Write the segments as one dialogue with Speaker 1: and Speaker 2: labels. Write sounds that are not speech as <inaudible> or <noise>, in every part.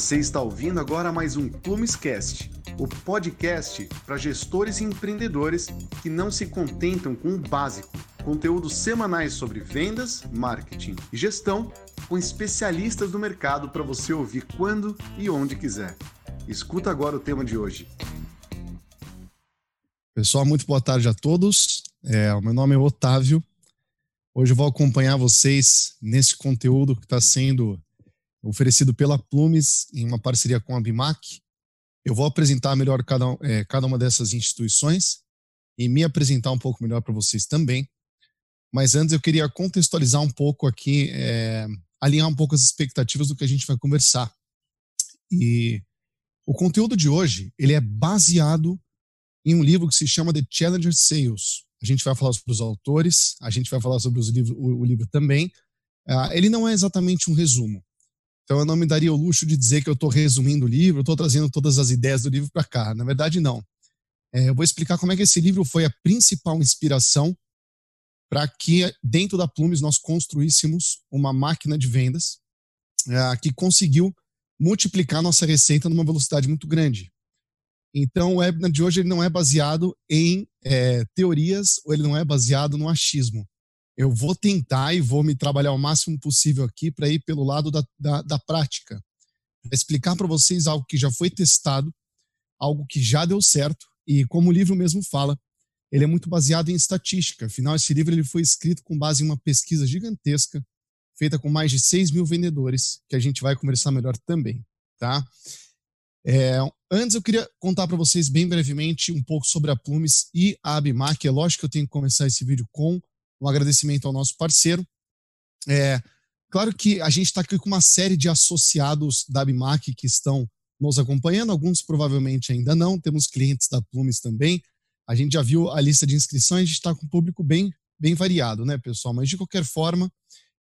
Speaker 1: Você está ouvindo agora mais um Plumescast, o podcast para gestores e empreendedores que não se contentam com o básico. Conteúdos semanais sobre vendas, marketing e gestão com especialistas do mercado para você ouvir quando e onde quiser. Escuta agora o tema de hoje.
Speaker 2: Pessoal, muito boa tarde a todos. É, o meu nome é Otávio. Hoje eu vou acompanhar vocês nesse conteúdo que está sendo oferecido pela Plumes em uma parceria com a Bimac. Eu vou apresentar melhor cada, é, cada uma dessas instituições e me apresentar um pouco melhor para vocês também. Mas antes eu queria contextualizar um pouco aqui, é, alinhar um pouco as expectativas do que a gente vai conversar. E o conteúdo de hoje ele é baseado em um livro que se chama The Challenger Sales. A gente vai falar sobre os autores, a gente vai falar sobre os livros, o, o livro também. Uh, ele não é exatamente um resumo. Então eu não me daria o luxo de dizer que eu estou resumindo o livro, estou trazendo todas as ideias do livro para cá. Na verdade, não. É, eu vou explicar como é que esse livro foi a principal inspiração para que dentro da Plumes nós construíssemos uma máquina de vendas é, que conseguiu multiplicar nossa receita numa velocidade muito grande. Então, o webinar de hoje ele não é baseado em é, teorias ou ele não é baseado no achismo eu vou tentar e vou me trabalhar o máximo possível aqui para ir pelo lado da, da, da prática. Explicar para vocês algo que já foi testado, algo que já deu certo, e como o livro mesmo fala, ele é muito baseado em estatística. Afinal, esse livro ele foi escrito com base em uma pesquisa gigantesca, feita com mais de 6 mil vendedores, que a gente vai conversar melhor também. Tá? É, antes, eu queria contar para vocês bem brevemente um pouco sobre a Plumes e a Abimac. É lógico que eu tenho que começar esse vídeo com um agradecimento ao nosso parceiro. É, claro que a gente está aqui com uma série de associados da Bimac que estão nos acompanhando, alguns provavelmente ainda não, temos clientes da Plumes também. A gente já viu a lista de inscrições, a gente está com um público bem, bem variado, né, pessoal? Mas de qualquer forma,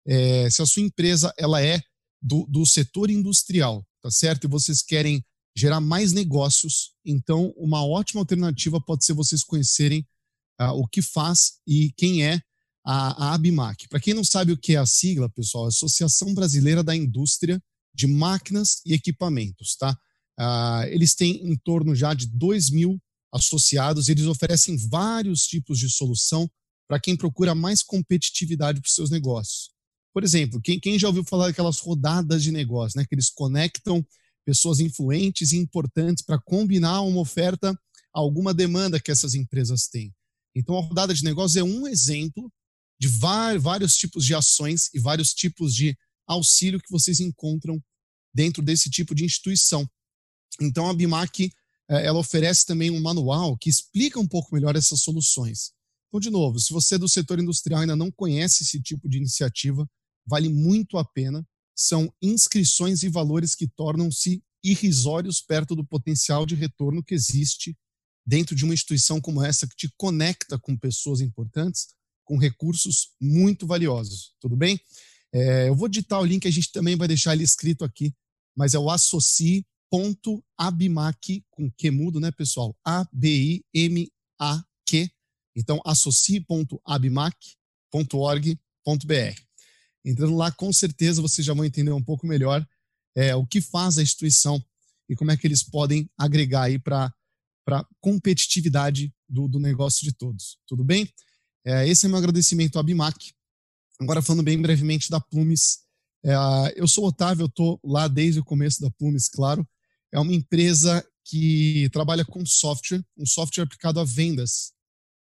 Speaker 2: é, se a sua empresa ela é do, do setor industrial, tá certo? E vocês querem gerar mais negócios, então uma ótima alternativa pode ser vocês conhecerem uh, o que faz e quem é a, a ABMAC. Para quem não sabe o que é a sigla, pessoal, é Associação Brasileira da Indústria de Máquinas e Equipamentos, tá? Uh, eles têm em torno já de 2 mil associados, eles oferecem vários tipos de solução para quem procura mais competitividade para os seus negócios. Por exemplo, quem, quem, já ouviu falar daquelas rodadas de negócio, né, que eles conectam pessoas influentes e importantes para combinar uma oferta a alguma demanda que essas empresas têm. Então, a rodada de negócios é um exemplo de vários tipos de ações e vários tipos de auxílio que vocês encontram dentro desse tipo de instituição. Então, a BIMAC eh, ela oferece também um manual que explica um pouco melhor essas soluções. Então, de novo, se você é do setor industrial ainda não conhece esse tipo de iniciativa, vale muito a pena. São inscrições e valores que tornam-se irrisórios perto do potencial de retorno que existe dentro de uma instituição como essa que te conecta com pessoas importantes com recursos muito valiosos. Tudo bem? É, eu vou digitar o link, a gente também vai deixar ele escrito aqui, mas é o associe.abimac, com que mudo, né, pessoal? A-B-I-M-A-Q. Então, associe.abimac.org.br. Entrando lá, com certeza vocês já vão entender um pouco melhor é, o que faz a instituição e como é que eles podem agregar aí para a competitividade do, do negócio de todos. Tudo bem? É, esse é meu agradecimento à Bimac. Agora, falando bem brevemente da Plumes, é, eu sou Otávio, eu estou lá desde o começo da Plumes, claro. É uma empresa que trabalha com software, um software aplicado a vendas.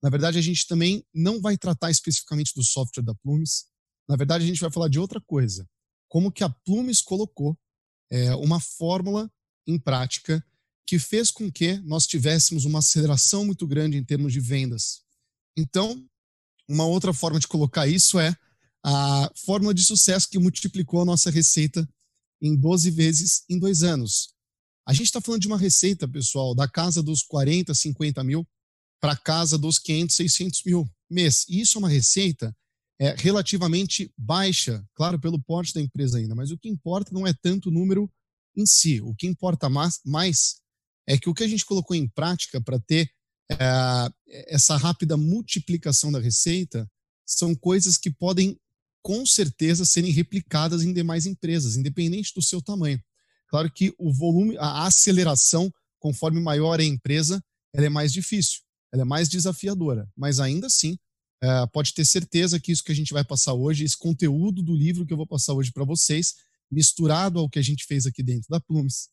Speaker 2: Na verdade, a gente também não vai tratar especificamente do software da Plumes. Na verdade, a gente vai falar de outra coisa. Como que a Plumes colocou é, uma fórmula em prática que fez com que nós tivéssemos uma aceleração muito grande em termos de vendas. Então, uma outra forma de colocar isso é a fórmula de sucesso que multiplicou a nossa receita em 12 vezes em dois anos. A gente está falando de uma receita, pessoal, da casa dos 40, 50 mil para casa dos 500, 600 mil mês. E isso é uma receita é, relativamente baixa, claro, pelo porte da empresa ainda, mas o que importa não é tanto o número em si. O que importa mais, mais é que o que a gente colocou em prática para ter é, essa rápida multiplicação da receita são coisas que podem, com certeza, serem replicadas em demais empresas, independente do seu tamanho. Claro que o volume, a aceleração, conforme maior é a empresa, ela é mais difícil, ela é mais desafiadora, mas ainda assim, é, pode ter certeza que isso que a gente vai passar hoje, esse conteúdo do livro que eu vou passar hoje para vocês, misturado ao que a gente fez aqui dentro da Plumes,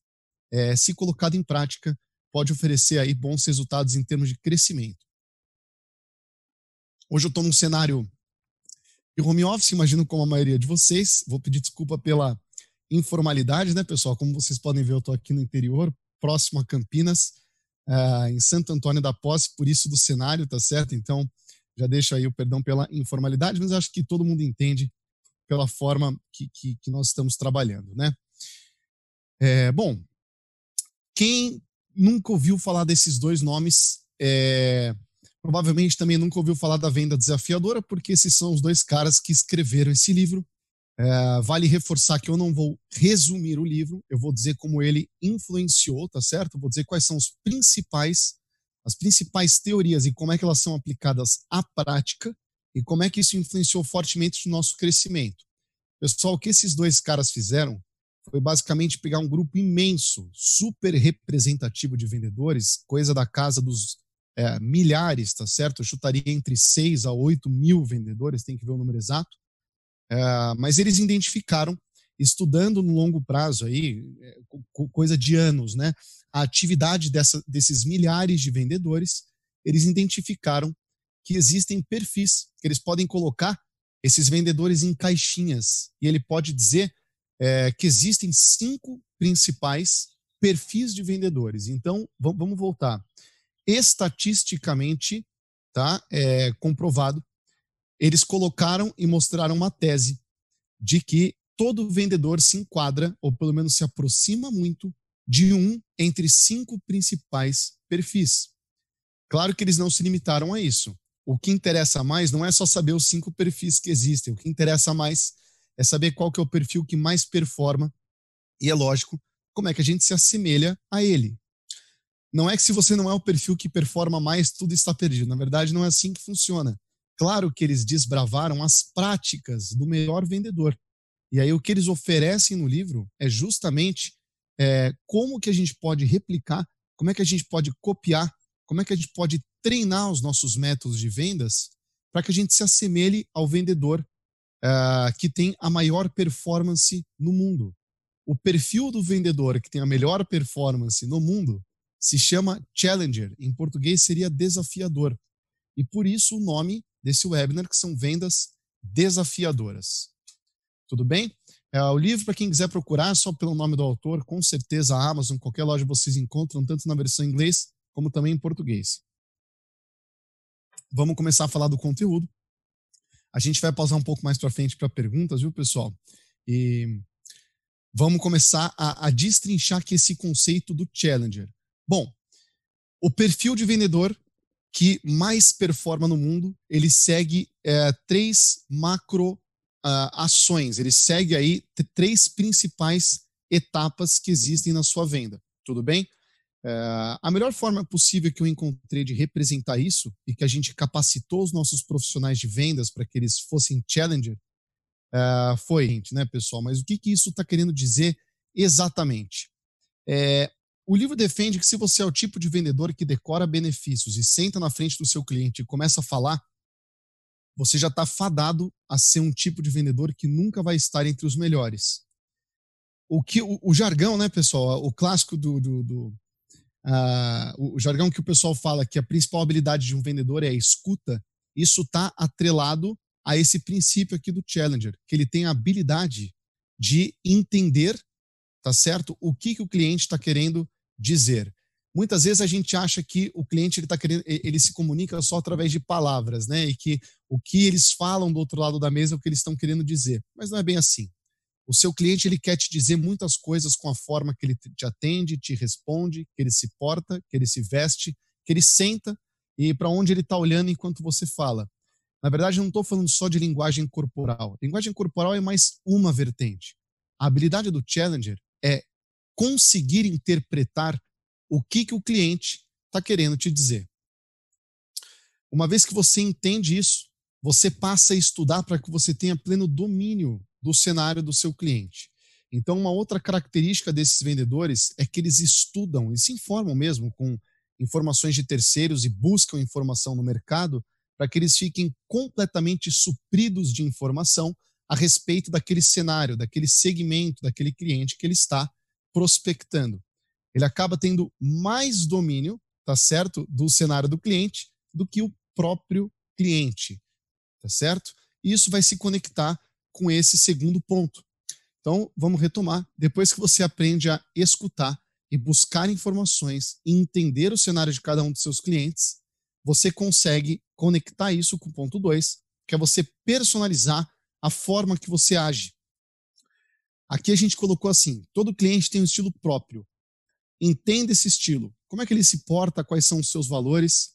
Speaker 2: é, se colocado em prática, pode oferecer aí bons resultados em termos de crescimento. Hoje eu estou num cenário de home office, imagino como a maioria de vocês. Vou pedir desculpa pela informalidade, né, pessoal? Como vocês podem ver, eu estou aqui no interior, próximo a Campinas, uh, em Santo Antônio da Posse, por isso do cenário, tá certo? Então, já deixo aí o perdão pela informalidade, mas acho que todo mundo entende pela forma que, que, que nós estamos trabalhando, né? É, bom, quem nunca ouviu falar desses dois nomes, é, provavelmente também nunca ouviu falar da venda desafiadora, porque esses são os dois caras que escreveram esse livro. É, vale reforçar que eu não vou resumir o livro, eu vou dizer como ele influenciou, tá certo? Vou dizer quais são os principais, as principais teorias e como é que elas são aplicadas à prática e como é que isso influenciou fortemente o nosso crescimento. Pessoal, o que esses dois caras fizeram foi basicamente pegar um grupo imenso, super representativo de vendedores, coisa da casa dos é, milhares, tá certo? Eu chutaria entre 6 a 8 mil vendedores, tem que ver o número exato. É, mas eles identificaram, estudando no longo prazo, aí, é, coisa de anos, né? A atividade dessa, desses milhares de vendedores, eles identificaram que existem perfis que eles podem colocar esses vendedores em caixinhas. E ele pode dizer é, que existem cinco principais perfis de vendedores. Então, vamos voltar estatisticamente tá, é, comprovado, eles colocaram e mostraram uma tese de que todo vendedor se enquadra, ou pelo menos se aproxima muito, de um entre cinco principais perfis. Claro que eles não se limitaram a isso. O que interessa mais não é só saber os cinco perfis que existem, o que interessa mais é saber qual que é o perfil que mais performa, e é lógico, como é que a gente se assemelha a ele. Não é que se você não é o perfil que performa mais, tudo está perdido. Na verdade, não é assim que funciona. Claro que eles desbravaram as práticas do melhor vendedor. E aí o que eles oferecem no livro é justamente é, como que a gente pode replicar, como é que a gente pode copiar, como é que a gente pode treinar os nossos métodos de vendas para que a gente se assemelhe ao vendedor uh, que tem a maior performance no mundo. O perfil do vendedor que tem a melhor performance no mundo se chama Challenger, em português seria desafiador. E por isso o nome desse webinar, que são vendas desafiadoras. Tudo bem? É, o livro, para quem quiser procurar, só pelo nome do autor, com certeza a Amazon, qualquer loja vocês encontram, tanto na versão em inglês como também em português. Vamos começar a falar do conteúdo. A gente vai pausar um pouco mais para frente para perguntas, viu, pessoal? E vamos começar a, a destrinchar aqui esse conceito do Challenger. Bom, o perfil de vendedor que mais performa no mundo, ele segue é, três macro uh, ações, ele segue aí três principais etapas que existem na sua venda. Tudo bem? Uh, a melhor forma possível que eu encontrei de representar isso e que a gente capacitou os nossos profissionais de vendas para que eles fossem challenger uh, foi, né, pessoal? Mas o que, que isso está querendo dizer exatamente? É, o livro defende que se você é o tipo de vendedor que decora benefícios e senta na frente do seu cliente e começa a falar, você já está fadado a ser um tipo de vendedor que nunca vai estar entre os melhores. O que o, o jargão, né, pessoal? O clássico do, do, do uh, o jargão que o pessoal fala que a principal habilidade de um vendedor é a escuta. Isso está atrelado a esse princípio aqui do challenger, que ele tem a habilidade de entender, tá certo? O que, que o cliente está querendo dizer. Muitas vezes a gente acha que o cliente ele tá querendo, ele se comunica só através de palavras, né? E que o que eles falam do outro lado da mesa é o que eles estão querendo dizer. Mas não é bem assim. O seu cliente ele quer te dizer muitas coisas com a forma que ele te atende, te responde, que ele se porta, que ele se veste, que ele senta e para onde ele está olhando enquanto você fala. Na verdade, eu não estou falando só de linguagem corporal. Linguagem corporal é mais uma vertente. A habilidade do challenger é conseguir interpretar o que, que o cliente está querendo te dizer. Uma vez que você entende isso, você passa a estudar para que você tenha pleno domínio do cenário do seu cliente. Então, uma outra característica desses vendedores é que eles estudam e se informam mesmo com informações de terceiros e buscam informação no mercado para que eles fiquem completamente supridos de informação a respeito daquele cenário, daquele segmento, daquele cliente que ele está prospectando. Ele acaba tendo mais domínio, tá certo, do cenário do cliente do que o próprio cliente, tá certo? E isso vai se conectar com esse segundo ponto. Então, vamos retomar. Depois que você aprende a escutar e buscar informações e entender o cenário de cada um dos seus clientes, você consegue conectar isso com o ponto 2, que é você personalizar a forma que você age. Aqui a gente colocou assim: todo cliente tem um estilo próprio. Entenda esse estilo. Como é que ele se porta? Quais são os seus valores?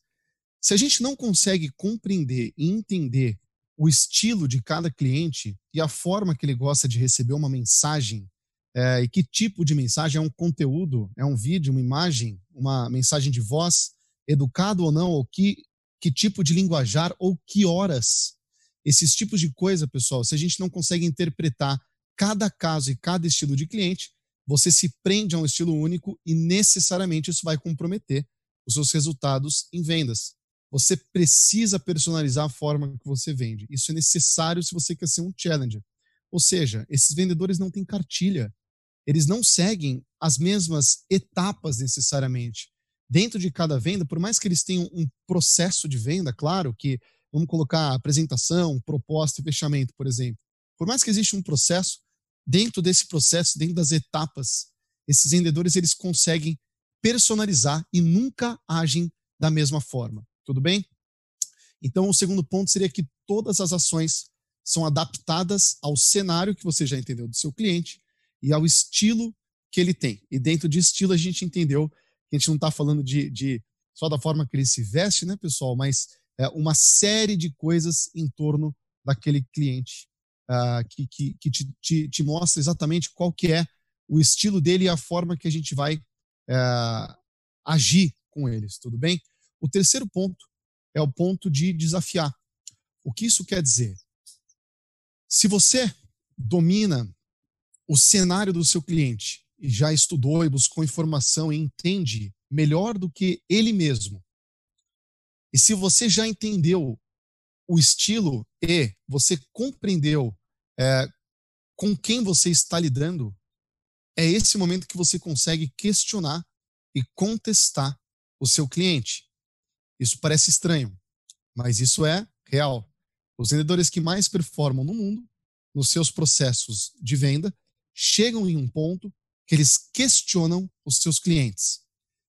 Speaker 2: Se a gente não consegue compreender e entender o estilo de cada cliente e a forma que ele gosta de receber uma mensagem, é, e que tipo de mensagem? É um conteúdo, é um vídeo, uma imagem, uma mensagem de voz, educado ou não, ou que, que tipo de linguajar, ou que horas? Esses tipos de coisa, pessoal, se a gente não consegue interpretar cada caso e cada estilo de cliente, você se prende a um estilo único e necessariamente isso vai comprometer os seus resultados em vendas. Você precisa personalizar a forma que você vende. Isso é necessário se você quer ser um challenger. Ou seja, esses vendedores não têm cartilha. Eles não seguem as mesmas etapas necessariamente. Dentro de cada venda, por mais que eles tenham um processo de venda, claro que vamos colocar apresentação, proposta e fechamento, por exemplo. Por mais que exista um processo, dentro desse processo, dentro das etapas, esses vendedores eles conseguem personalizar e nunca agem da mesma forma. Tudo bem? Então, o segundo ponto seria que todas as ações são adaptadas ao cenário que você já entendeu do seu cliente e ao estilo que ele tem. E dentro de estilo, a gente entendeu que a gente não está falando de, de, só da forma que ele se veste, né, pessoal? Mas é, uma série de coisas em torno daquele cliente uh, que, que, que te, te, te, mostra exatamente qual que é o estilo dele e a forma que a gente vai uh, agir com eles, tudo bem? O terceiro ponto é o ponto de desafiar. O que isso quer dizer? Se você domina o cenário do seu cliente e já estudou e buscou informação e entende melhor do que ele mesmo e se você já entendeu o estilo e você compreendeu é, com quem você está lidando, é esse momento que você consegue questionar e contestar o seu cliente. Isso parece estranho, mas isso é real. Os vendedores que mais performam no mundo, nos seus processos de venda, chegam em um ponto que eles questionam os seus clientes.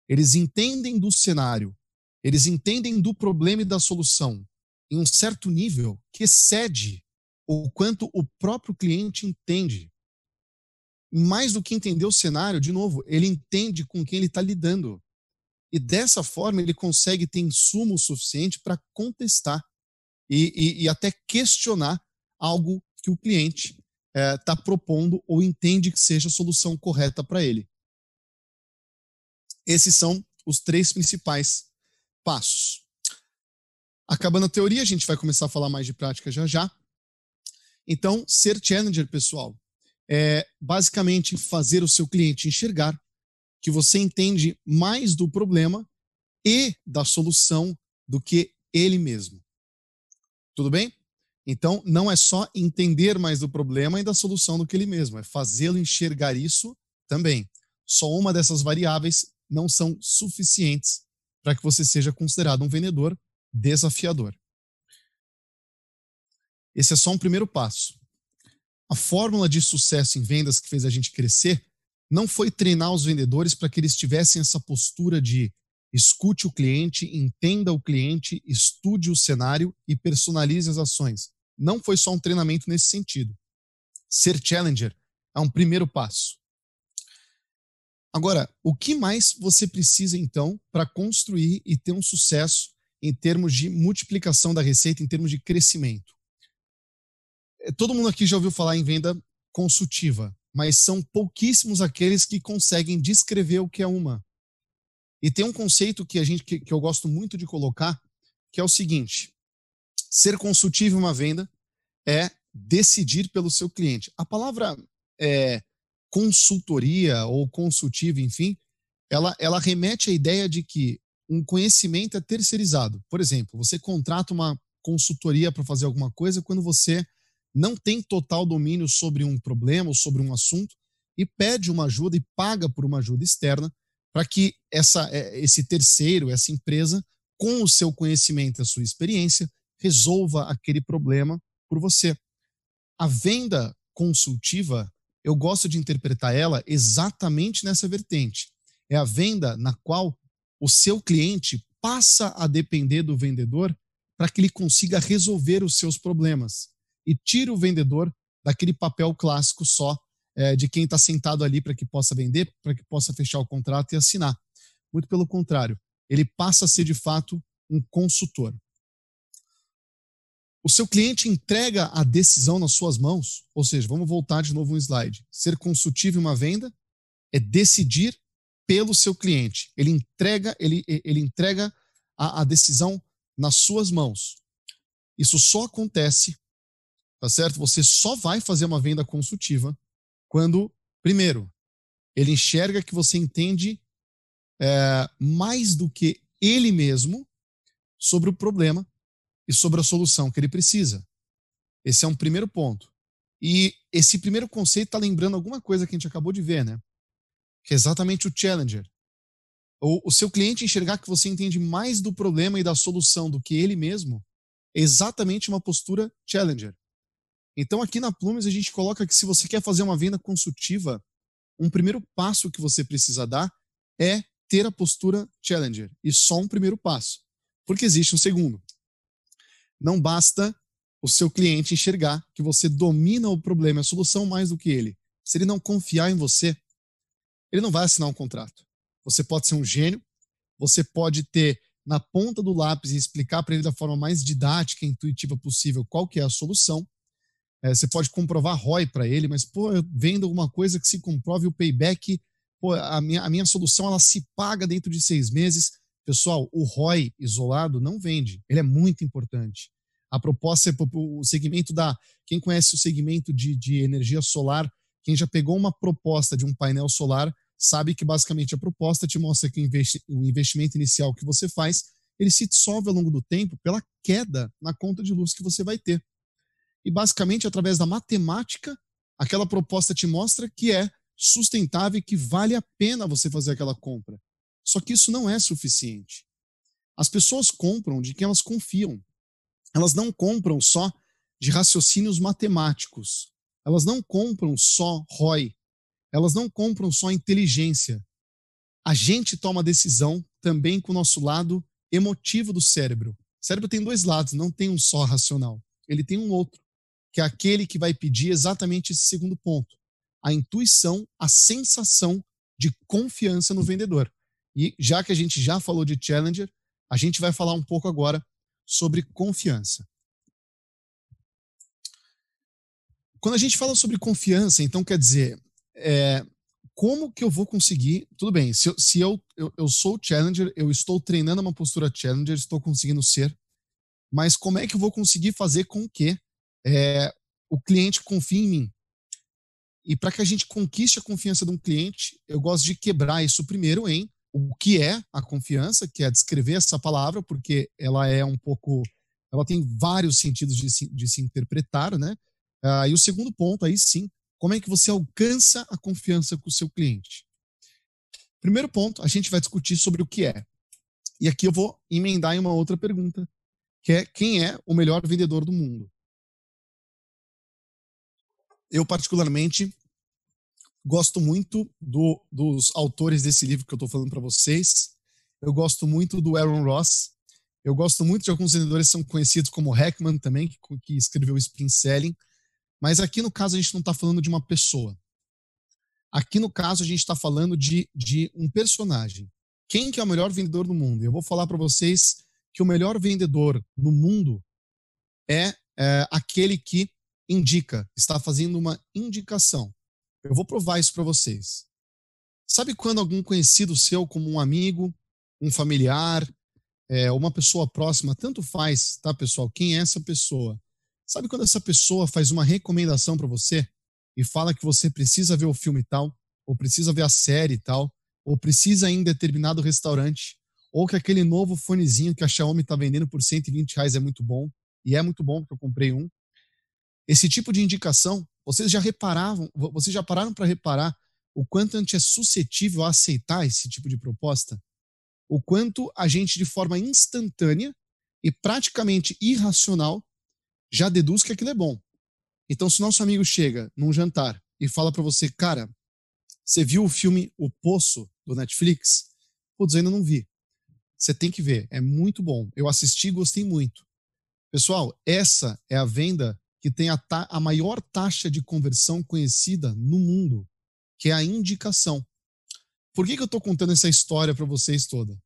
Speaker 2: Eles entendem do cenário eles entendem do problema e da solução em um certo nível que excede o quanto o próprio cliente entende. Mais do que entender o cenário, de novo, ele entende com quem ele está lidando. E dessa forma ele consegue ter insumo suficiente para contestar e, e, e, até questionar algo que o cliente está eh, é, propondo ou entende que seja a solução correta para ele. Esses são os três principais passos. Acabando a teoria, a gente vai começar a falar mais de prática já já. Então, ser challenger, pessoal, é basicamente fazer o seu cliente enxergar que você entende mais do problema e da solução do que ele mesmo. Tudo bem? Então, não é só entender mais do problema e da solução do que ele mesmo, é fazê-lo enxergar isso também. Só uma dessas variáveis não são suficientes para que você seja considerado um vendedor desafiador. Esse é só um primeiro passo. A fórmula de sucesso em vendas que fez a gente crescer não foi treinar os vendedores para que eles tivessem essa postura de escute o cliente, entenda o cliente, estude o cenário e personalize as ações. Não foi só um treinamento nesse sentido. Ser challenger é um primeiro passo. Agora, o que mais você precisa então para construir e ter um sucesso em termos de multiplicação da receita, em termos de crescimento? É, todo mundo aqui já ouviu falar em venda consultiva, mas são pouquíssimos aqueles que conseguem descrever o que é uma. E tem um conceito que a gente que, que eu gosto muito de colocar, que é o seguinte: ser consultivo em uma venda é decidir pelo seu cliente. A palavra é, consultoria ou consultiva, enfim, ela, ela remete à ideia de que um conhecimento é terceirizado. Por exemplo, você contrata uma consultoria para fazer alguma coisa quando você não tem total domínio sobre um problema ou sobre um assunto e pede uma ajuda e paga por uma ajuda externa para que essa, é, esse terceiro, essa empresa, com o seu conhecimento e a sua experiência, resolva aquele problema por você. A venda consultiva, eu gosto de interpretar ela exatamente nessa vertente. É a venda na qual o seu cliente passa a depender do vendedor para que ele consiga resolver os seus problemas e tira o vendedor daquele papel clássico só é, de quem está sentado ali para que possa vender, para que possa fechar o contrato e assinar. Muito pelo contrário, ele passa a ser de fato um consultor. O seu cliente entrega a decisão nas suas mãos, ou seja, vamos voltar de novo um slide. Ser consultivo em uma venda é decidir pelo seu cliente. Ele entrega, ele, ele entrega a, a decisão nas suas mãos. Isso só acontece, tá certo? Você só vai fazer uma venda consultiva quando, primeiro, ele enxerga que você entende é, mais do que ele mesmo sobre o problema e sobre a solução que ele precisa. Esse é um primeiro ponto. E esse primeiro conceito está lembrando alguma coisa que a gente acabou de ver, né? Que é exatamente o challenger. O, o seu cliente enxergar que você entende mais do problema e da solução do que ele mesmo é exatamente uma postura challenger. Então, aqui na Plumes, a gente coloca que se você quer fazer uma venda consultiva, um primeiro passo que você precisa dar é ter a postura challenger. E só um primeiro passo. Porque existe um segundo. Não basta o seu cliente enxergar que você domina o problema, a solução mais do que ele. Se ele não confiar em você, ele não vai assinar um contrato. Você pode ser um gênio, você pode ter na ponta do lápis e explicar para ele da forma mais didática e intuitiva possível qual que é a solução. É, você pode comprovar ROI para ele, mas pô, eu vendo alguma coisa que se comprove o payback, pô, a minha, a minha solução ela se paga dentro de seis meses. Pessoal, o ROI isolado não vende, ele é muito importante. A proposta é o segmento da. Quem conhece o segmento de, de energia solar, quem já pegou uma proposta de um painel solar, sabe que basicamente a proposta te mostra que o investimento inicial que você faz, ele se dissolve ao longo do tempo pela queda na conta de luz que você vai ter. E basicamente, através da matemática, aquela proposta te mostra que é sustentável e que vale a pena você fazer aquela compra. Só que isso não é suficiente. As pessoas compram de quem elas confiam. Elas não compram só de raciocínios matemáticos. Elas não compram só ROI. Elas não compram só inteligência. A gente toma decisão também com o nosso lado emotivo do cérebro. O cérebro tem dois lados, não tem um só racional. Ele tem um outro, que é aquele que vai pedir exatamente esse segundo ponto: a intuição, a sensação de confiança no vendedor. E já que a gente já falou de Challenger, a gente vai falar um pouco agora sobre confiança. Quando a gente fala sobre confiança, então quer dizer, é, como que eu vou conseguir? Tudo bem, se, eu, se eu, eu, eu sou challenger, eu estou treinando uma postura challenger, estou conseguindo ser, mas como é que eu vou conseguir fazer com que é, o cliente confie em mim? E para que a gente conquiste a confiança de um cliente, eu gosto de quebrar isso primeiro em o que é a confiança, que é descrever essa palavra, porque ela é um pouco. Ela tem vários sentidos de se, de se interpretar, né? Ah, e o segundo ponto, aí sim, como é que você alcança a confiança com o seu cliente? Primeiro ponto, a gente vai discutir sobre o que é. E aqui eu vou emendar em uma outra pergunta, que é quem é o melhor vendedor do mundo? Eu, particularmente, Gosto muito do, dos autores desse livro que eu estou falando para vocês. Eu gosto muito do Aaron Ross. Eu gosto muito de alguns vendedores que são conhecidos como Heckman também, que, que escreveu Spin Selling. Mas aqui no caso a gente não está falando de uma pessoa. Aqui no caso a gente está falando de, de um personagem. Quem que é o melhor vendedor do mundo? Eu vou falar para vocês que o melhor vendedor no mundo é, é aquele que indica, está fazendo uma indicação. Eu vou provar isso para vocês. Sabe quando algum conhecido seu, como um amigo, um familiar, é, uma pessoa próxima, tanto faz, tá, pessoal? Quem é essa pessoa? Sabe quando essa pessoa faz uma recomendação para você e fala que você precisa ver o filme tal, ou precisa ver a série tal, ou precisa ir em determinado restaurante, ou que aquele novo fonezinho que a Xiaomi está vendendo por 120 reais é muito bom, e é muito bom porque eu comprei um. Esse tipo de indicação, vocês já reparavam, vocês já pararam para reparar o quanto a gente é suscetível a aceitar esse tipo de proposta? O quanto a gente, de forma instantânea e praticamente irracional, já deduz que aquilo é bom. Então, se nosso amigo chega num jantar e fala para você, cara, você viu o filme O Poço do Netflix? Putz, ainda não vi. Você tem que ver, é muito bom. Eu assisti e gostei muito. Pessoal, essa é a venda que tem a, a maior taxa de conversão conhecida no mundo, que é a indicação. Por que, que eu estou contando essa história para vocês toda?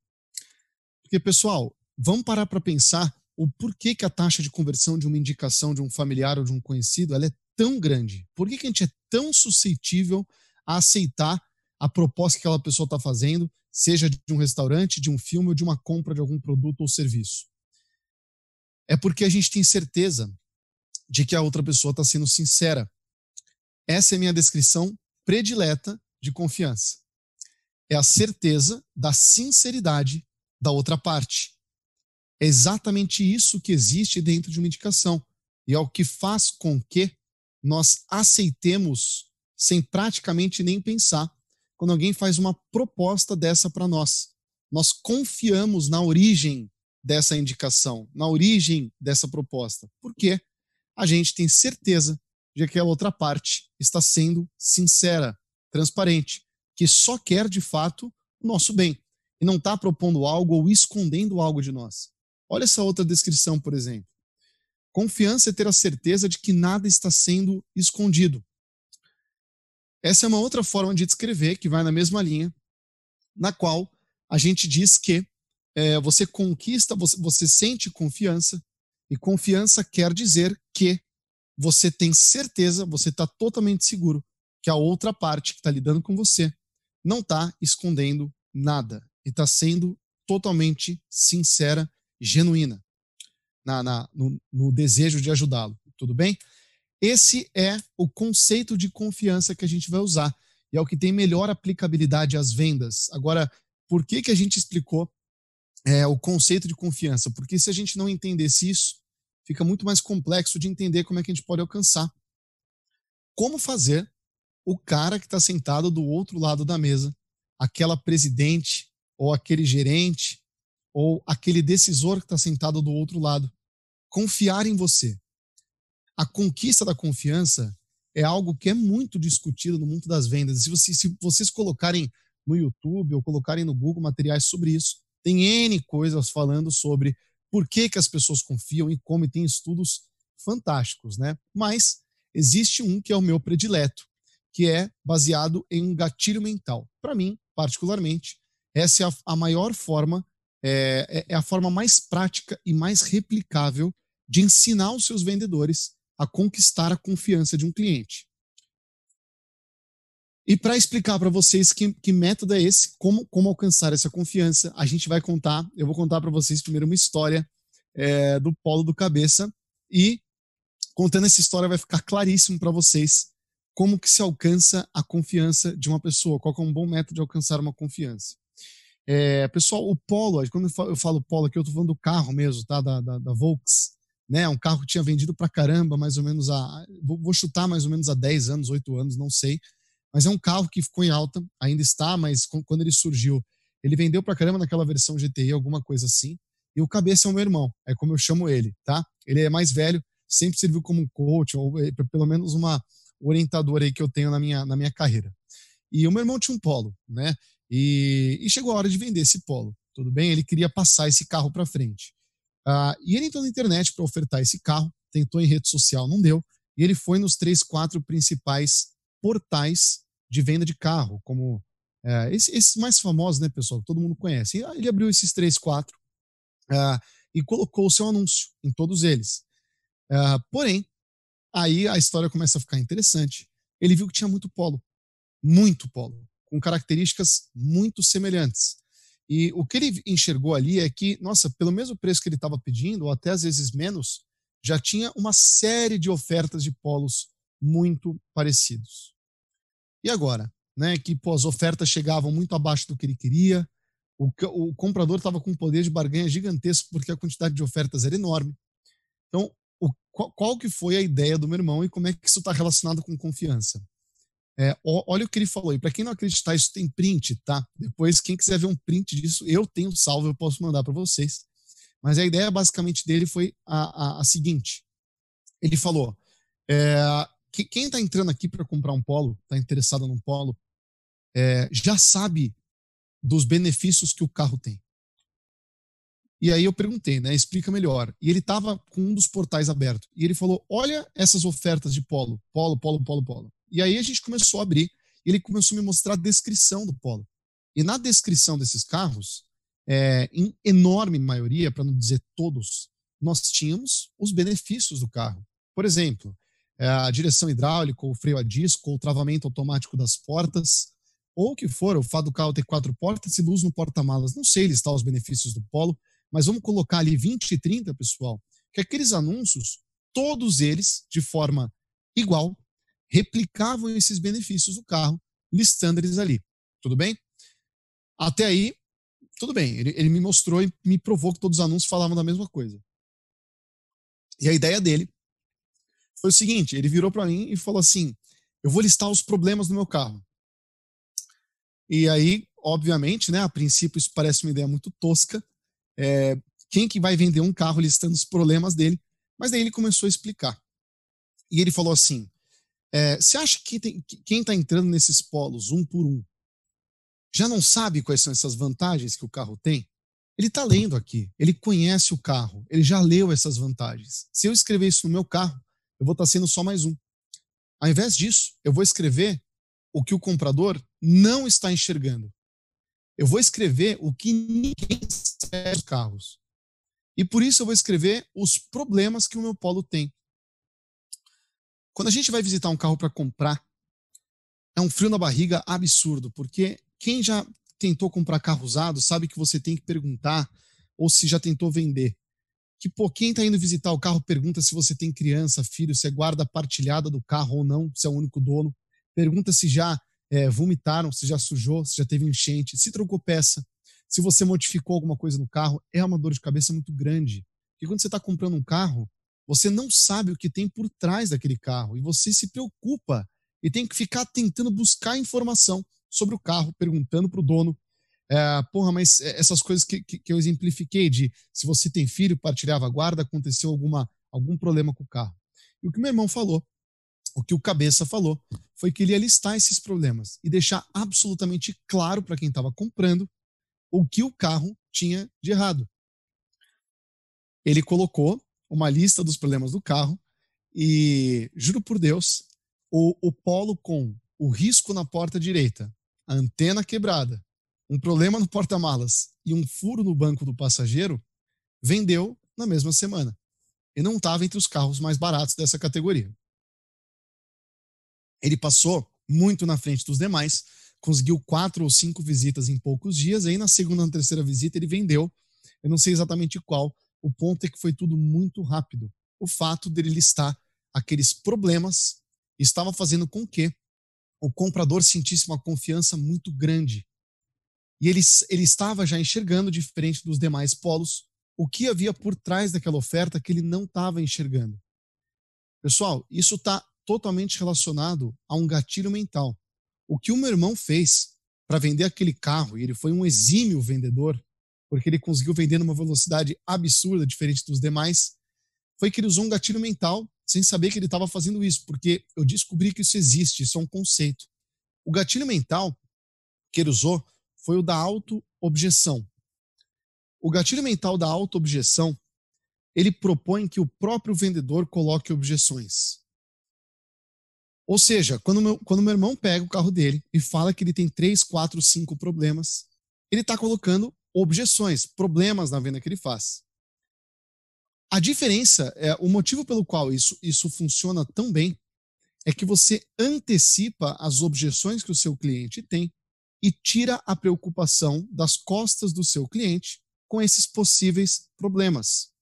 Speaker 2: Porque, pessoal, vamos parar para pensar o porquê que a taxa de conversão de uma indicação de um familiar ou de um conhecido ela é tão grande. Por que, que a gente é tão suscetível a aceitar a proposta que aquela pessoa está fazendo, seja de um restaurante, de um filme ou de uma compra de algum produto ou serviço? É porque a gente tem certeza de que a outra pessoa está sendo sincera. Essa é a minha descrição predileta de confiança. É a certeza da sinceridade da outra parte. É exatamente isso que existe dentro de uma indicação e é o que faz com que nós aceitemos sem praticamente nem pensar quando alguém faz uma proposta dessa para nós. Nós confiamos na origem dessa indicação, na origem dessa proposta. Por quê? A gente tem certeza de que a outra parte está sendo sincera, transparente, que só quer de fato o nosso bem e não está propondo algo ou escondendo algo de nós. Olha essa outra descrição, por exemplo. Confiança é ter a certeza de que nada está sendo escondido. Essa é uma outra forma de descrever que vai na mesma linha, na qual a gente diz que é, você conquista, você, você sente confiança, e confiança quer dizer que você tem certeza, você está totalmente seguro que a outra parte que está lidando com você não está escondendo nada e está sendo totalmente sincera genuína na, na no, no desejo de ajudá-lo. Tudo bem? Esse é o conceito de confiança que a gente vai usar e é o que tem melhor aplicabilidade às vendas. Agora, por que, que a gente explicou é, o conceito de confiança? Porque se a gente não entendesse isso, fica muito mais complexo de entender como é que a gente pode alcançar. Como fazer o cara que está sentado do outro lado da mesa, aquela presidente ou aquele gerente ou aquele decisor que está sentado do outro lado. Confiar em você. A conquista da confiança é algo que é muito discutido no mundo das vendas. Se, você, se vocês colocarem no YouTube ou colocarem no Google materiais sobre isso, tem N coisas falando sobre por que, que as pessoas confiam e como, e tem estudos fantásticos, né? Mas existe um que é o meu predileto, que é baseado em um gatilho mental. Para mim, particularmente, essa é a, a maior forma é, é, é a forma mais prática e mais replicável de ensinar os seus vendedores a conquistar a confiança de um cliente. E para explicar para vocês que, que, método é esse, como, como alcançar essa confiança, a gente vai contar, eu vou contar para vocês primeiro uma história é, do Polo do Cabeça e contando essa história vai ficar claríssimo para vocês como que se alcança a confiança de uma pessoa, qual é um bom método de alcançar uma confiança. É, pessoal, o Polo, quando eu falo Polo aqui, eu estou falando do carro mesmo, tá? Da, da, da Volks, né? Um carro que tinha vendido para caramba, mais ou menos a. Vou, chutar mais ou menos há 10 anos, 8 anos, não sei. Mas é um carro que ficou em alta, ainda está, mas quando ele surgiu, ele vendeu para caramba naquela versão GTI, alguma coisa assim. E o cabeça é o meu irmão, é como eu chamo ele, tá? Ele é mais velho, sempre serviu como um coach, ou eh, pelo menos uma orientadora aí que eu tenho na minha, na minha carreira. E o meu irmão tinha um polo, né? E, e chegou a hora de vender esse polo, tudo bem? Ele queria passar esse carro para frente. Uh, e ele entrou na internet para ofertar esse carro, tentou em rede social, não deu. E ele foi nos três, quatro principais portais de venda de carro, como uh, esses, esses, mais famosos, né, pessoal? Que todo mundo conhece. E, ele abriu esses três, quatro uh, e colocou o seu anúncio em todos eles. porém, aí a história começa a ficar interessante. Ele viu que tinha muito polo, muito polo com características muito semelhantes. E o que ele enxergou ali é que, nossa, pelo mesmo preço que ele estava pedindo, ou até às vezes menos, já tinha uma série de ofertas de polos muito parecidos. E agora? Né, que pô, as ofertas chegavam muito abaixo do que ele queria, o, o comprador estava com um poder de barganha gigantesco porque a quantidade de ofertas era enorme. Então, o, qual, qual, que foi a ideia do meu irmão e como é que isso está relacionado com confiança? É, olha o que ele falou. E para quem não acreditar, isso tem print, tá? Depois, quem quiser ver um print disso, eu tenho salvo, eu posso mandar para vocês. Mas a ideia basicamente dele foi a, a, a seguinte: ele falou, é, que, quem está entrando aqui para comprar um polo, está interessado num polo, é, já sabe dos benefícios que o carro tem. E aí eu perguntei, né? Explica melhor. E ele estava com um dos portais aberto. E ele falou: Olha essas ofertas de polo, polo, polo, polo, polo. E aí a gente começou a abrir. E ele começou a me mostrar a descrição do polo. E na descrição desses carros, é, em enorme maioria, para não dizer todos, nós tínhamos os benefícios do carro. Por exemplo, a direção hidráulica, o freio a disco, o travamento automático das portas, ou o que for, o fato do carro ter quatro portas e luz no porta-malas. Não sei listar os benefícios do Polo, mas vamos colocar ali 20 e 30, pessoal, que aqueles anúncios, todos eles, de forma igual, replicavam esses benefícios do carro, listando eles ali. Tudo bem? Até aí, tudo bem. Ele, ele me mostrou e me provou que todos os anúncios falavam da mesma coisa. E a ideia dele foi o seguinte: ele virou para mim e falou assim: Eu vou listar os problemas do meu carro. E aí, obviamente, né, a princípio isso parece uma ideia muito tosca. É, quem que vai vender um carro listando os problemas dele? Mas daí ele começou a explicar. E ele falou assim: é, você acha que, tem, que quem está entrando nesses polos um por um já não sabe quais são essas vantagens que o carro tem? Ele está lendo aqui, ele conhece o carro, ele já leu essas vantagens. Se eu escrever isso no meu carro, eu vou estar tá sendo só mais um. Ao invés disso, eu vou escrever o que o comprador não está enxergando. Eu vou escrever o que ninguém sabe dos carros. E por isso eu vou escrever os problemas que o meu polo tem. Quando a gente vai visitar um carro para comprar, é um frio na barriga absurdo, porque quem já tentou comprar carro usado sabe que você tem que perguntar ou se já tentou vender. Que pô, quem está indo visitar o carro pergunta se você tem criança, filho, se é guarda partilhada do carro ou não, se é o único dono pergunta se já é, vomitaram, se já sujou, se já teve enchente, se trocou peça, se você modificou alguma coisa no carro, é uma dor de cabeça muito grande. Porque quando você está comprando um carro, você não sabe o que tem por trás daquele carro e você se preocupa e tem que ficar tentando buscar informação sobre o carro, perguntando para o dono. É, porra, mas essas coisas que, que, que, eu exemplifiquei de se você tem filho, partilhava a guarda, aconteceu alguma, algum problema com o carro. E o que meu irmão falou o que o cabeça falou foi que ele ia listar esses problemas e deixar absolutamente claro para quem estava comprando o que o carro tinha de errado. Ele colocou uma lista dos problemas do carro e, juro por Deus, o, o polo com o risco na porta direita, a antena quebrada, um problema no porta-malas e um furo no banco do passageiro, vendeu na mesma semana. E não estava entre os carros mais baratos dessa categoria. Ele passou muito na frente dos demais, conseguiu quatro ou cinco visitas em poucos dias, aí na segunda ou terceira visita ele vendeu, eu não sei exatamente qual, o ponto é que foi tudo muito rápido. O fato dele listar aqueles problemas estava fazendo com que o comprador sentisse uma confiança muito grande. E ele, ele estava já enxergando, diferente dos demais polos, o que havia por trás daquela oferta que ele não estava enxergando. Pessoal, isso está totalmente relacionado a um gatilho mental. O que o meu irmão fez para vender aquele carro, e ele foi um exímio vendedor, porque ele conseguiu vender numa velocidade absurda, diferente dos demais, foi que ele usou um gatilho mental sem saber que ele estava fazendo isso, porque eu descobri que isso existe, isso é um conceito. O gatilho mental que ele usou foi o da auto-objeção. O gatilho mental da auto-objeção, ele propõe que o próprio vendedor coloque objeções. Ou seja, quando meu, quando meu irmão pega o carro dele e fala que ele tem três, quatro, cinco problemas, ele está colocando objeções, problemas na venda que ele faz. A diferença, é o motivo pelo qual isso, isso funciona tão bem, é que você antecipa as objeções que o seu cliente tem e tira a preocupação das costas do seu cliente com esses possíveis problemas.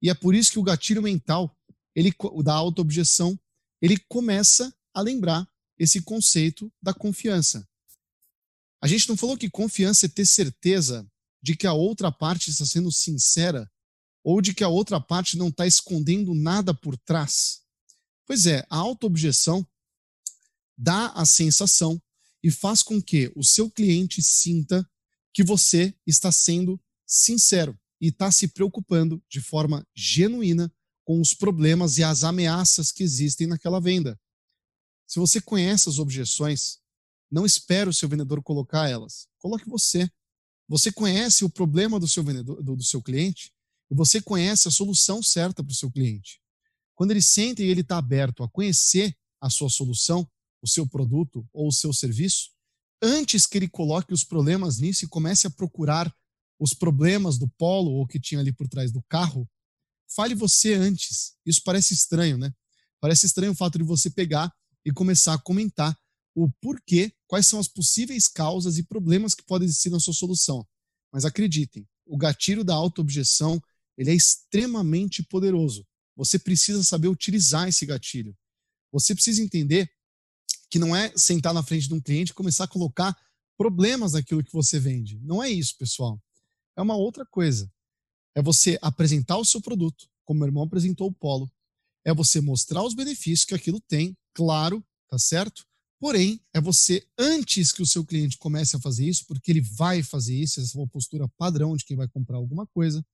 Speaker 2: E é por isso que o gatilho mental, ele da autoobjeção, ele começa a lembrar esse conceito da confiança. A gente não falou que confiança é ter certeza de que a outra parte está sendo sincera ou de que a outra parte não está escondendo nada por trás. Pois é, a autoobjeção dá a sensação e faz com que o seu cliente sinta que você está sendo sincero e está se preocupando de forma genuína com os problemas e as ameaças que existem naquela venda. Se você conhece as objeções, não espere o seu vendedor colocar elas. Coloque você. Você conhece o problema do seu vendedor, do, do seu cliente e você conhece a solução certa para o seu cliente. Quando ele sente e ele está aberto a conhecer a sua solução, o seu produto ou o seu serviço, antes que ele coloque os problemas nisso e comece a procurar os problemas do polo ou que tinha ali por trás do carro, fale você antes. Isso parece estranho, né? Parece estranho o fato de você pegar e começar a comentar o porquê, quais são as possíveis causas e problemas que podem existir na sua solução. Mas acreditem, o gatilho da autoobjeção ele é extremamente poderoso. Você precisa saber utilizar esse gatilho. Você precisa entender que não é sentar na frente de um cliente e começar a colocar problemas naquilo que você vende. Não é isso, pessoal. É uma outra coisa. É você apresentar o seu produto, como meu irmão apresentou o Polo. É você mostrar os benefícios que aquilo tem, claro, tá certo? Porém, é você, antes que o seu cliente comece a fazer isso, porque ele vai fazer isso, essa é uma postura padrão de quem vai comprar alguma coisa,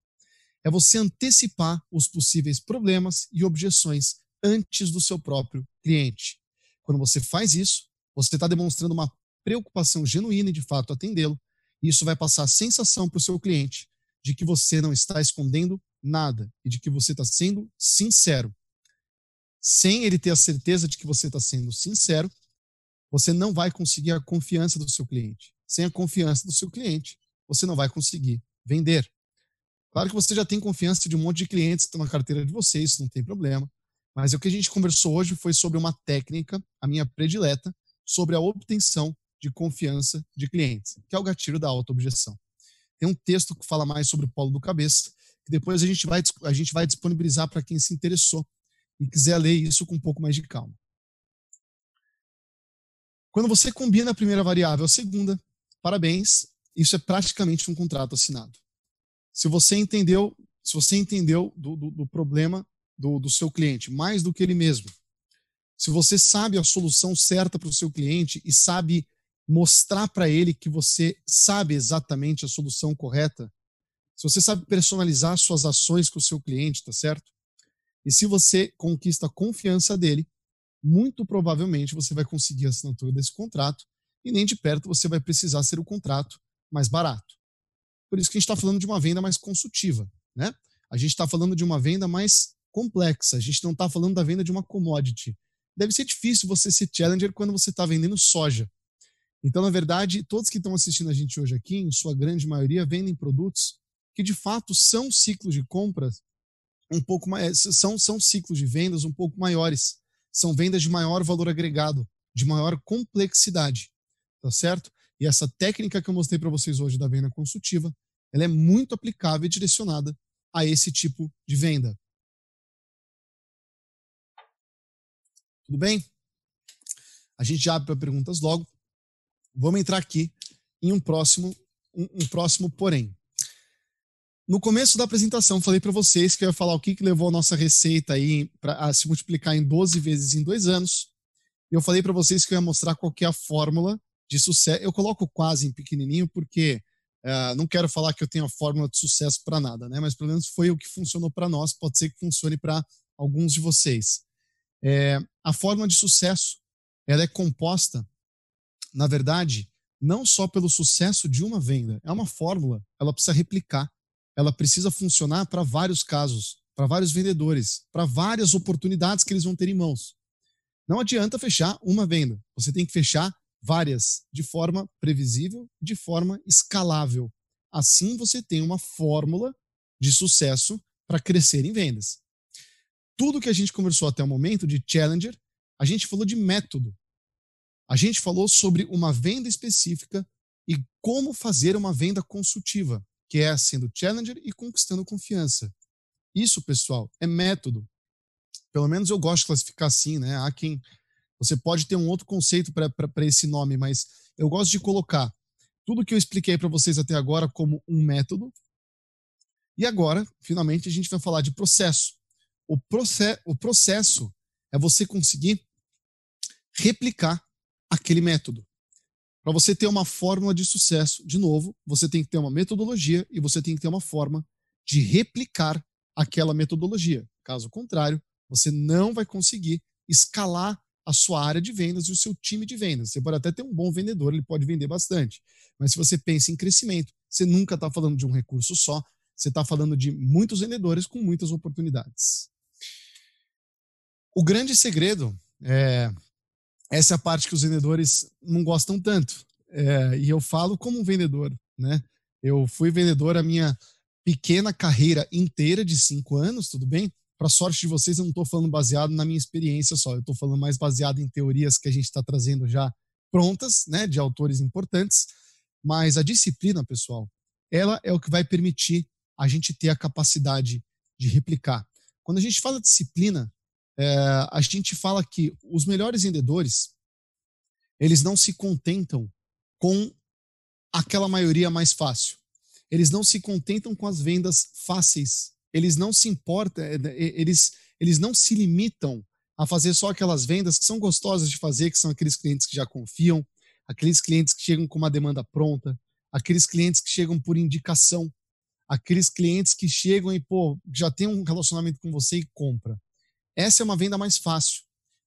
Speaker 2: é você antecipar os possíveis problemas e objeções antes do seu próprio cliente. Quando você faz isso, você está demonstrando uma preocupação genuína e de fato atendê-lo, e isso vai passar a sensação para o seu cliente de que você não está escondendo nada e de que você está sendo sincero. Sem ele ter a certeza de que você está sendo sincero, você não vai conseguir a confiança do seu cliente. Sem a confiança do seu cliente, você não vai conseguir vender. Claro que você já tem confiança de um monte de clientes que estão na carteira de vocês, não tem problema. Mas o que a gente conversou hoje foi sobre uma técnica, a minha predileta, sobre a obtenção de confiança de clientes, que é o gatilho da autoobjeção. Tem um texto que fala mais sobre o polo do cabeça, que depois a gente vai, a gente vai disponibilizar para quem se interessou e quiser ler isso com um pouco mais de calma. Quando você combina a primeira variável a segunda, parabéns, isso é praticamente um contrato assinado. Se você entendeu, se você entendeu do, do, do problema do, do seu cliente mais do que ele mesmo, se você sabe a solução certa para o seu cliente e sabe mostrar para ele que você sabe exatamente a solução correta, se você sabe personalizar suas ações com o seu cliente, tá certo? E se você conquista a confiança dele, muito provavelmente você vai conseguir a assinatura desse contrato e nem de perto você vai precisar ser o contrato mais barato. Por isso que a gente está falando de uma venda mais consultiva, né? A gente está falando de uma venda mais complexa. A gente não está falando da venda de uma commodity. Deve ser difícil você ser challenger quando você está vendendo soja. Então, na verdade, todos que estão assistindo a gente hoje aqui, em sua grande maioria, vendem produtos que de fato são ciclos de compras um pouco mais, são, são ciclos de vendas um pouco maiores. São vendas de maior valor agregado, de maior complexidade, tá certo? E essa técnica que eu mostrei para vocês hoje da venda consultiva, ela é muito aplicável e direcionada a esse tipo de venda. Tudo bem? A gente abre para perguntas logo. Vamos entrar aqui em um próximo, um, um próximo porém. No começo da apresentação, falei para vocês que eu ia falar o que, que levou a nossa receita aí para se multiplicar em 12 vezes em dois anos. E eu falei para vocês que eu ia mostrar qual é a fórmula de sucesso. Eu coloco quase em pequenininho porque uh, não quero falar que eu tenho a fórmula de sucesso para nada, né? Mas pelo menos foi o que funcionou para nós. Pode ser que funcione para alguns de vocês. É, a fórmula de sucesso ela é composta, na verdade, não só pelo sucesso de uma venda. É uma fórmula. Ela precisa replicar. Ela precisa funcionar para vários casos, para vários vendedores, para várias oportunidades que eles vão ter em mãos. Não adianta fechar uma venda. Você tem que fechar várias, de forma previsível, de forma escalável. Assim você tem uma fórmula de sucesso para crescer em vendas. Tudo que a gente conversou até o momento de Challenger, a gente falou de método. A gente falou sobre uma venda específica e como fazer uma venda consultiva, que é sendo Challenger e conquistando confiança. Isso, pessoal, é método. Pelo menos eu gosto de classificar assim, né? Há quem. Você pode ter um outro conceito para esse nome, mas eu gosto de colocar tudo que eu expliquei para vocês até agora como um método. E agora, finalmente, a gente vai falar de processo. O, o processo é você conseguir replicar aquele método. Para você ter uma fórmula de sucesso, de novo, você tem que ter uma metodologia e você tem que ter uma forma de replicar aquela metodologia. Caso contrário, você não vai conseguir escalar a sua área de vendas e o seu time de vendas. Você pode até ter um bom vendedor, ele pode vender bastante. Mas se você pensa em crescimento, você nunca está falando de um recurso só, você está falando de muitos vendedores com muitas oportunidades. O grande segredo é essa é a parte que os vendedores não gostam tanto. É, e eu falo como um vendedor, né? Eu fui vendedor a minha pequena carreira inteira de cinco anos, tudo bem? Para sorte de vocês, eu não estou falando baseado na minha experiência só, eu estou falando mais baseado em teorias que a gente está trazendo já prontas, né, de autores importantes. Mas a disciplina, pessoal, ela é o que vai permitir a gente ter a capacidade de replicar. Quando a gente fala disciplina, é, a gente fala que os melhores vendedores, eles não se contentam com aquela maioria mais fácil. Eles não se contentam com as vendas fáceis. Eles não se importam, é, é, eles, eles não se limitam a fazer só aquelas vendas que são gostosas de fazer, que são aqueles clientes que já confiam, aqueles clientes que chegam com uma demanda pronta, aqueles clientes que chegam por indicação, aqueles clientes que chegam e, pô, já tem um relacionamento com você e compra. Essa é uma venda mais fácil.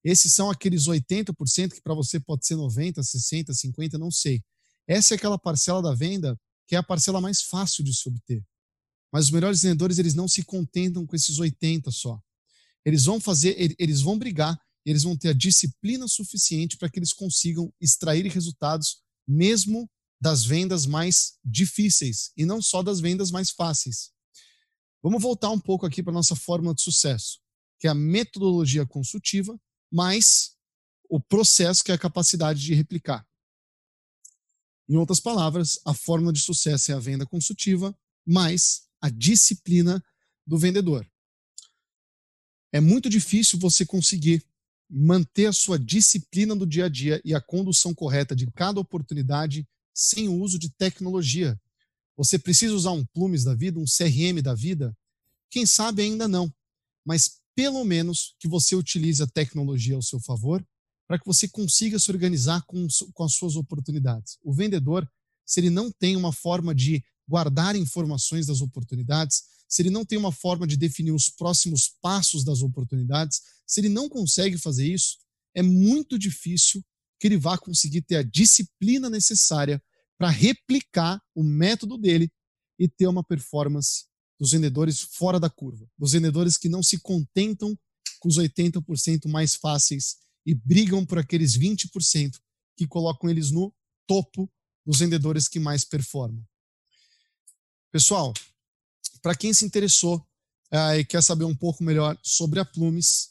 Speaker 2: Esses são aqueles 80% que para você pode ser 90, 60, 50, não sei. Essa é aquela parcela da venda que é a parcela mais fácil de se obter. Mas os melhores vendedores, eles não se contentam com esses 80 só. Eles vão fazer, eles vão brigar, eles vão ter a disciplina suficiente para que eles consigam extrair resultados mesmo das vendas mais difíceis e não só das vendas mais fáceis. Vamos voltar um pouco aqui para nossa fórmula de sucesso que é a metodologia consultiva, mais o processo, que é a capacidade de replicar. Em outras palavras, a fórmula de sucesso é a venda consultiva, mais a disciplina do vendedor. É muito difícil você conseguir manter a sua disciplina do dia a dia e a condução correta de cada oportunidade sem o uso de tecnologia. Você precisa usar um Plumes da vida, um CRM da vida? Quem sabe ainda não. Mas pelo menos que você utilize a tecnologia ao seu favor para que você consiga se organizar com, com as suas oportunidades. O vendedor, se ele não tem uma forma de guardar informações das oportunidades, se ele não tem uma forma de definir os próximos passos das oportunidades, se ele não consegue fazer isso, é muito difícil que ele vá conseguir ter a disciplina necessária para replicar o método dele e ter uma performance dos vendedores fora da curva, dos vendedores que não se contentam com os 80% mais fáceis e brigam por aqueles 20% que colocam eles no topo dos vendedores que mais performam. Pessoal, para quem se interessou uh, e quer saber um pouco melhor sobre a Plumes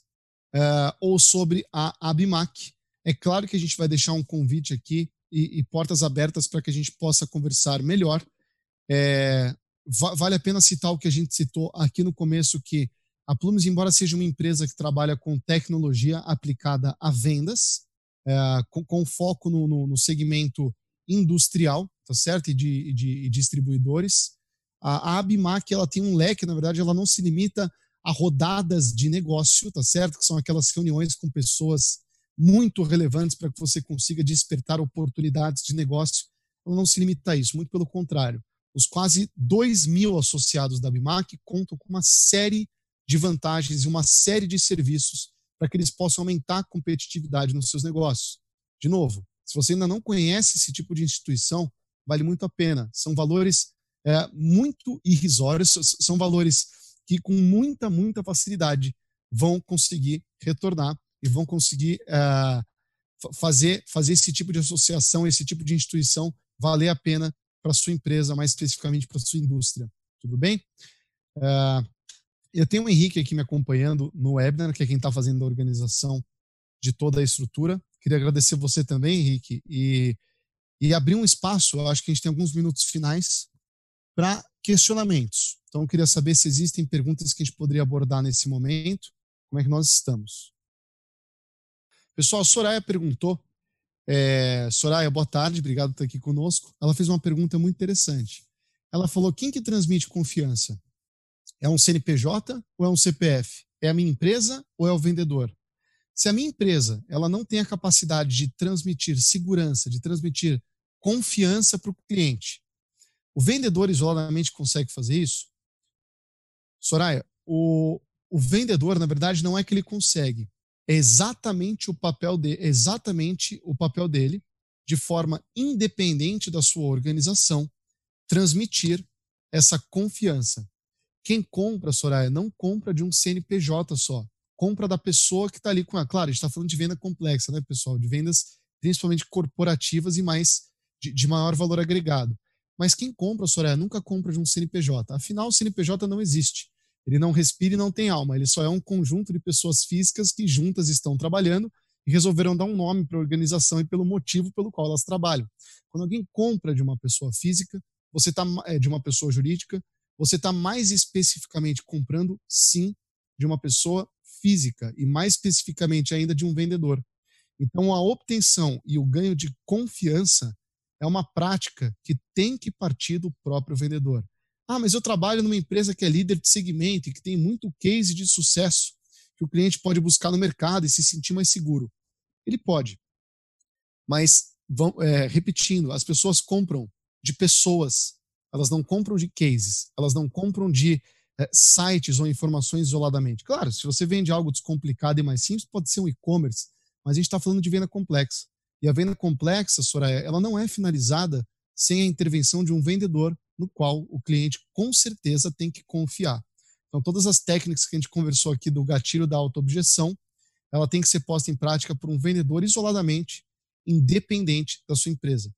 Speaker 2: uh, ou sobre a Abimac, é claro que a gente vai deixar um convite aqui e, e portas abertas para que a gente possa conversar melhor. É, vale a pena citar o que a gente citou aqui no começo, que a Plumes, embora seja uma empresa que trabalha com tecnologia aplicada a vendas, é, com, com, foco no, no, no, segmento industrial, tá certo? E de, de, distribuidores, a, a Abimac ela tem um leque, na verdade, ela não se limita a rodadas de negócio, tá certo? Que são aquelas reuniões com pessoas muito relevantes para que você consiga despertar oportunidades de negócio. Ela não se limita a isso, muito pelo contrário. Os quase 2 mil associados da BIMAC contam com uma série de vantagens e uma série de serviços para que eles possam aumentar a competitividade nos seus negócios. De novo, se você ainda não conhece esse tipo de instituição, vale muito a pena. São valores é, muito irrisórios, são valores que com muita, muita facilidade vão conseguir retornar e vão conseguir é, fazer, fazer esse tipo de associação, esse tipo de instituição valer a pena para sua empresa, mais especificamente para sua indústria. Tudo bem? Uh, eu tenho o Henrique aqui me acompanhando no webinar, que é quem está fazendo a organização de toda a estrutura. Queria agradecer você também, Henrique, e, e abrir um espaço. Eu acho que a gente tem alguns minutos finais para questionamentos. Então, eu queria saber se existem perguntas que a gente poderia abordar nesse momento, Como é que nós estamos? Pessoal, a Soraya perguntou. É, Soraya, boa tarde, obrigado por estar aqui conosco. Ela fez uma pergunta muito interessante. Ela falou: quem que transmite confiança? É um CNPJ ou é um CPF? É a minha empresa ou é o vendedor? Se a minha empresa ela não tem a capacidade de transmitir segurança, de transmitir confiança para o cliente, o vendedor isoladamente consegue fazer isso? Soraya, o, o vendedor, na verdade, não é que ele consegue. É exatamente o papel de, exatamente o papel dele, de forma independente da sua organização, transmitir essa confiança. Quem compra, Soraya, não compra de um CNPJ só. Compra da pessoa que está ali com a. Claro, a gente está falando de venda complexa, né, pessoal? De vendas principalmente corporativas e mais de, de maior valor agregado. Mas quem compra, Soraya, nunca compra de um CNPJ. Afinal, o CNPJ não existe. Ele não respira e não tem alma. Ele só é um conjunto de pessoas físicas que juntas estão trabalhando e resolveram dar um nome para a organização e pelo motivo pelo qual elas trabalham. Quando alguém compra de uma pessoa física, você está é, de uma pessoa jurídica, você está mais especificamente comprando, sim, de uma pessoa física e mais especificamente ainda de um vendedor. Então, a obtenção e o ganho de confiança é uma prática que tem que partir do próprio vendedor. Ah, mas eu trabalho numa empresa que é líder de segmento e que tem muito case de sucesso que o cliente pode buscar no mercado e se sentir mais seguro. Ele pode. Mas, vão, é, repetindo, as pessoas compram de pessoas, elas não compram de cases, elas não compram de é, sites ou informações isoladamente. Claro, se você vende algo descomplicado e mais simples, pode ser um e-commerce, mas a gente está falando de venda complexa. E a venda complexa, Soraya, ela não é finalizada sem a intervenção de um vendedor no qual o cliente com certeza tem que confiar. Então, todas as técnicas que a gente conversou aqui do gatilho da autoobjeção, ela tem que ser posta em prática por um vendedor isoladamente, independente da sua empresa.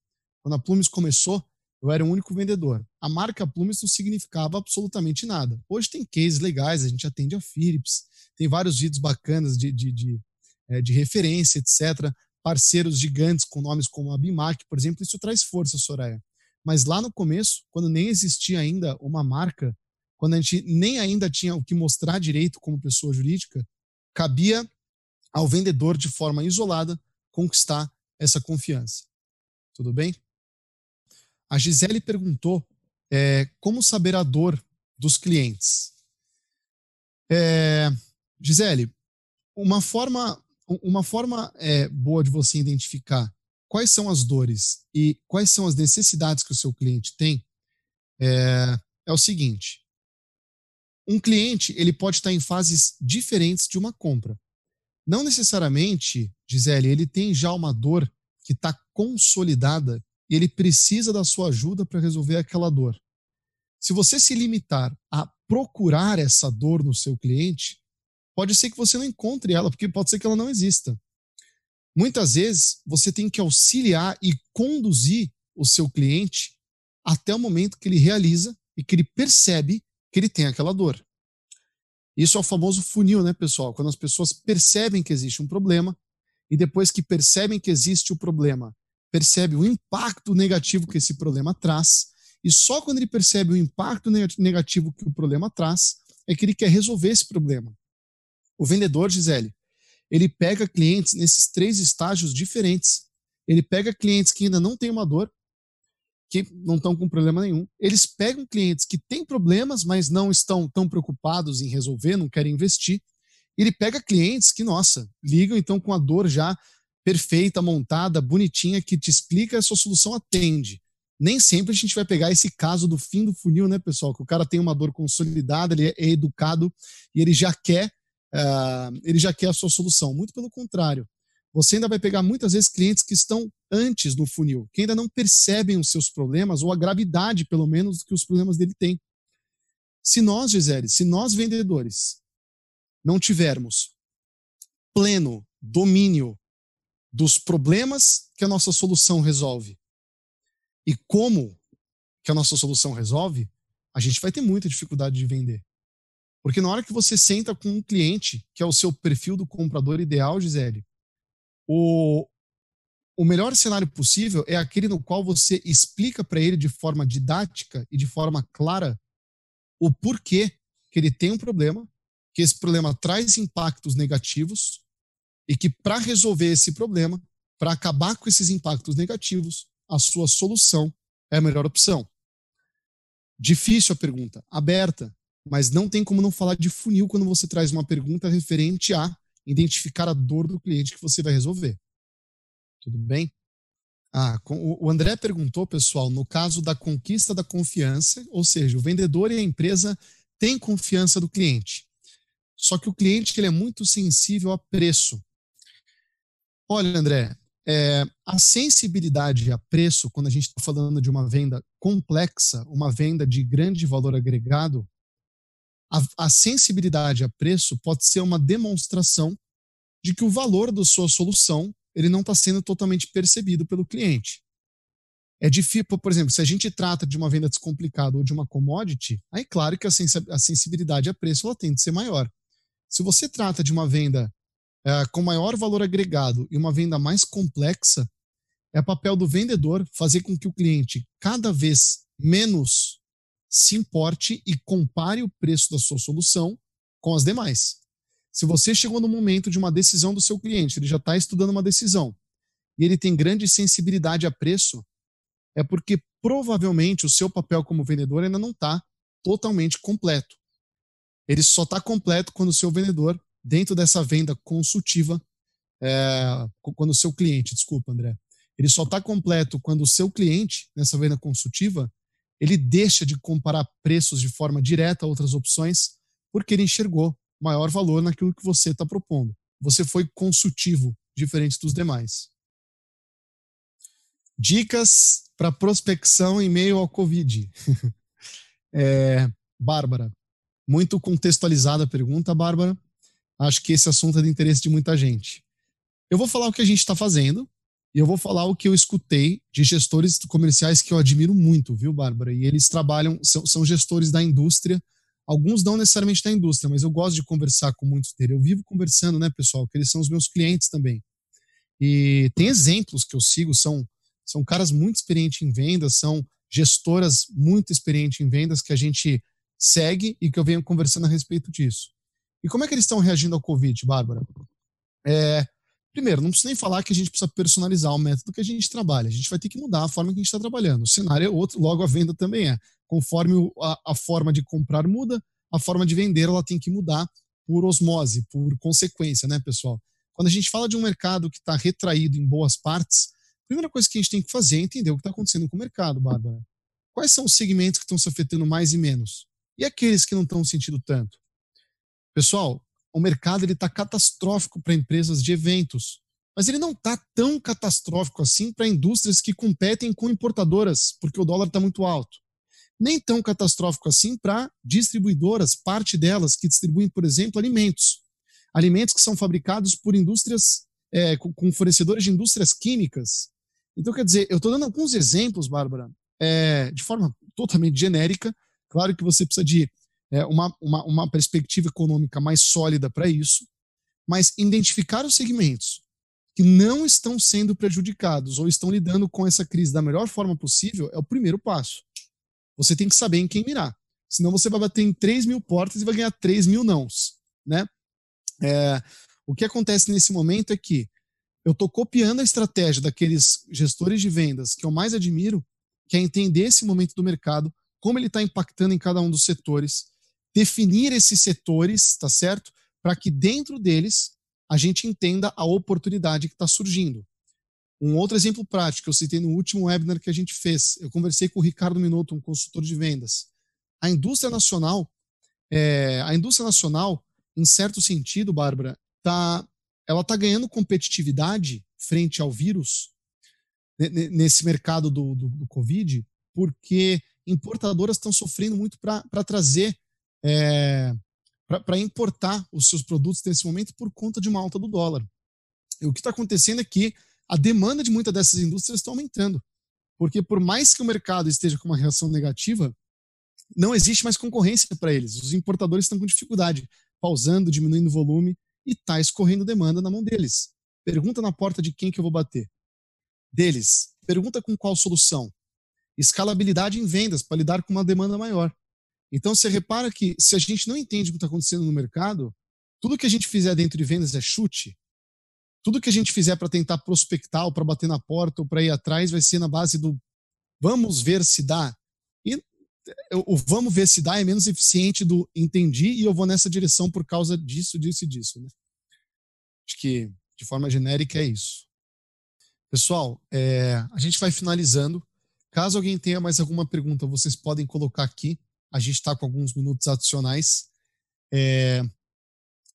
Speaker 2: Quando a Plumes começou, eu era o único vendedor. A marca Plumes não significava absolutamente nada. Hoje tem cases legais, a gente atende a Philips, tem vários vídeos bacanas de, de, de, é, de referência, etc. Parceiros gigantes com nomes como a Bimac, por exemplo, isso traz força, Soraya. Mas lá no começo, quando nem existia ainda uma marca, quando a gente nem ainda tinha o que mostrar direito como pessoa jurídica, cabia ao vendedor, de forma isolada, conquistar essa confiança. Tudo bem? A Gisele perguntou é, como saber a dor dos clientes. É, Gisele, uma forma, uma forma é, boa de você identificar quais são as dores e quais são as necessidades que o seu cliente tem é, é o seguinte: um cliente ele pode estar em fases diferentes de uma compra. Não necessariamente, Gisele, ele tem já uma dor que está consolidada e ele precisa da sua ajuda para resolver aquela dor. Se você se limitar a procurar essa dor no seu cliente, pode ser que você não encontre ela, porque pode ser que ela não exista. Muitas vezes você tem que auxiliar e conduzir o seu cliente até o momento que ele realiza e que ele percebe que ele tem aquela dor. Isso é o famoso funil, né, pessoal? Quando as pessoas percebem que existe um problema e depois que percebem que existe o problema, percebe o impacto negativo que esse problema traz, e só quando ele percebe o impacto negativo que o problema traz, é que ele quer resolver esse problema. O vendedor, Gisele, ele pega clientes nesses três estágios diferentes. Ele pega clientes que ainda não têm uma dor, que não estão com problema nenhum. Eles pegam clientes que têm problemas, mas não estão tão preocupados em resolver, não querem investir. Ele pega clientes que, nossa, ligam então com a dor já perfeita, montada, bonitinha, que te explica a sua solução atende. Nem sempre a gente vai pegar esse caso do fim do funil, né, pessoal? Que o cara tem uma dor consolidada, ele é educado e ele já quer, uh, ele já quer a sua solução. Muito pelo contrário. Você ainda vai pegar muitas vezes clientes que estão antes do funil, que ainda não percebem os seus problemas, ou a gravidade, pelo menos, que os problemas dele têm. Se nós, Gisele, se nós vendedores não tivermos pleno domínio dos problemas que a nossa solução resolve e como que a nossa solução resolve, a gente vai ter muita dificuldade de vender. Porque na hora que você senta com um cliente, que é o seu perfil do comprador ideal, Gisele, o, o melhor cenário possível é aquele no qual você explica para ele de forma didática e de forma clara o porquê que ele tem um problema, que esse problema traz impactos negativos e que para resolver esse problema, para acabar com esses impactos negativos, a sua solução é a melhor opção. Difícil a pergunta, aberta, mas não tem como não falar de funil quando você traz uma pergunta referente a identificar a dor do cliente que você vai resolver. Tudo bem? Ah, o André perguntou, pessoal, no caso da conquista da confiança, ou seja, o vendedor e a empresa têm confiança do cliente. Só que o cliente ele é muito sensível a preço. Olha, André, é, a sensibilidade a preço, quando a gente está falando de uma venda complexa, uma venda de grande valor agregado, a, a sensibilidade a preço pode ser uma demonstração de que o valor da sua solução ele não está sendo totalmente percebido pelo cliente. É difícil, por exemplo, se a gente trata de uma venda descomplicada ou de uma commodity, aí claro que a, sensibilidade a preço ela tem de ser maior. Se você trata de uma venda é, com maior valor agregado e uma venda mais complexa, é papel do vendedor fazer com que o cliente cada vez menos se importe e compare o preço da sua solução com as demais. Se você chegou no momento de uma decisão do seu cliente, ele já está estudando uma decisão e ele tem grande sensibilidade a preço, é porque provavelmente o seu papel como vendedor ainda não está totalmente completo. Ele só está completo quando o seu vendedor, dentro dessa venda consultiva, é, quando o seu cliente, desculpa, André, ele só está completo quando o seu cliente, nessa venda consultiva, ele deixa de comparar preços de forma direta a outras opções, porque ele enxergou maior valor naquilo que você está propondo. Você foi consultivo, diferente dos demais. Dicas para prospecção em meio ao Covid. <laughs> é, Bárbara, muito contextualizada a pergunta, Bárbara. Acho que esse assunto é de interesse de muita gente. Eu vou falar o que a gente está fazendo e eu vou falar o que eu escutei de gestores comerciais que eu admiro muito, viu, Bárbara? E eles trabalham, são, são gestores da indústria Alguns não necessariamente da indústria, mas eu gosto de conversar com muitos deles. Eu vivo conversando, né, pessoal? Que eles são os meus clientes também. E tem exemplos que eu sigo, são, são caras muito experientes em vendas, são gestoras muito experientes em vendas que a gente segue e que eu venho conversando a respeito disso. E como é que eles estão reagindo ao Covid, Bárbara? É, primeiro, não preciso nem falar que a gente precisa personalizar o método que a gente trabalha. A gente vai ter que mudar a forma que a gente está trabalhando. O cenário é outro, logo a venda também é. Conforme a, a forma de comprar muda, a forma de vender ela tem que mudar por osmose, por consequência, né, pessoal? Quando a gente fala de um mercado que está retraído em boas partes, a primeira coisa que a gente tem que fazer é entender o que está acontecendo com o mercado, Bárbara. Quais são os segmentos que estão se afetando mais e menos? E aqueles que não estão sentindo tanto? Pessoal, o mercado está catastrófico para empresas de eventos, mas ele não está tão catastrófico assim para indústrias que competem com importadoras, porque o dólar está muito alto nem tão catastrófico assim para distribuidoras, parte delas que distribuem, por exemplo, alimentos. Alimentos que são fabricados por indústrias, é, com, fornecedores de indústrias químicas. Então, quer dizer, eu estou dando alguns exemplos, Bárbara, é, de forma totalmente genérica. Claro que você precisa de é, uma, uma, uma perspectiva econômica mais sólida para isso, mas identificar os segmentos que não estão sendo prejudicados ou estão lidando com essa crise da melhor forma possível é o primeiro passo. Você tem que saber em quem mirar. Senão você vai bater em 3 mil portas e vai ganhar 3 mil nãos. Né? É, o que acontece nesse momento é que eu estou copiando a estratégia daqueles gestores de vendas que eu mais admiro, que é entender esse momento do mercado, como ele está impactando em cada um dos setores, definir esses setores, tá certo? Para que dentro deles a gente entenda a oportunidade que está surgindo. Um outro exemplo prático eu citei no último webinar que a gente fez, eu conversei com o Ricardo Minuto, um consultor de vendas. A indústria nacional, é, a indústria nacional, em certo sentido, Bárbara, tá, ela está ganhando competitividade frente ao vírus nesse mercado do, do, do Covid, porque importadoras estão sofrendo muito para trazer, é, para importar os seus produtos nesse momento por conta de uma alta do dólar. E o que está acontecendo é que a demanda de muitas dessas indústrias está aumentando. Porque por mais que o mercado esteja com uma reação negativa, não existe mais concorrência para eles. Os importadores estão com dificuldade, pausando, diminuindo o volume e está escorrendo demanda na mão deles. Pergunta na porta de quem que eu vou bater. Deles. Pergunta com qual solução. Escalabilidade em vendas para lidar com uma demanda maior. Então você repara que se a gente não entende o que está acontecendo no mercado, tudo que a gente fizer dentro de vendas é chute. Tudo que a gente fizer para tentar prospectar, ou para bater na porta, ou para ir atrás, vai ser na base do vamos ver se dá. E o vamos ver se dá é menos eficiente do entendi e eu vou nessa direção por causa disso, disso e disso. Né? Acho que, de forma genérica, é isso. Pessoal, é, a gente vai finalizando. Caso alguém tenha mais alguma pergunta, vocês podem colocar aqui. A gente está com alguns minutos adicionais. É,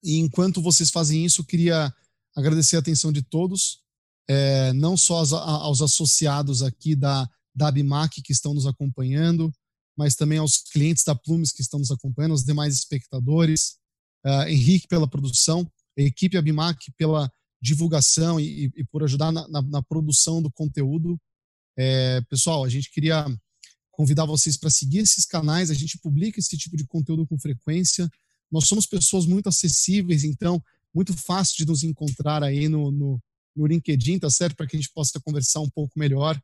Speaker 2: e enquanto vocês fazem isso, eu queria agradecer a atenção de todos, é, não só aos, aos, associados aqui da, da Abimac que estão nos acompanhando, mas também aos clientes da Plumes que estão nos acompanhando, aos demais espectadores, uh, Henrique pela produção, a equipe Abimac pela divulgação e, e por ajudar na, na, na, produção do conteúdo. É, pessoal, a gente queria convidar vocês para seguir esses canais, a gente publica esse tipo de conteúdo com frequência. Nós somos pessoas muito acessíveis, então, muito fácil de nos encontrar aí no, no, no LinkedIn, tá certo? Para que a gente possa conversar um pouco melhor.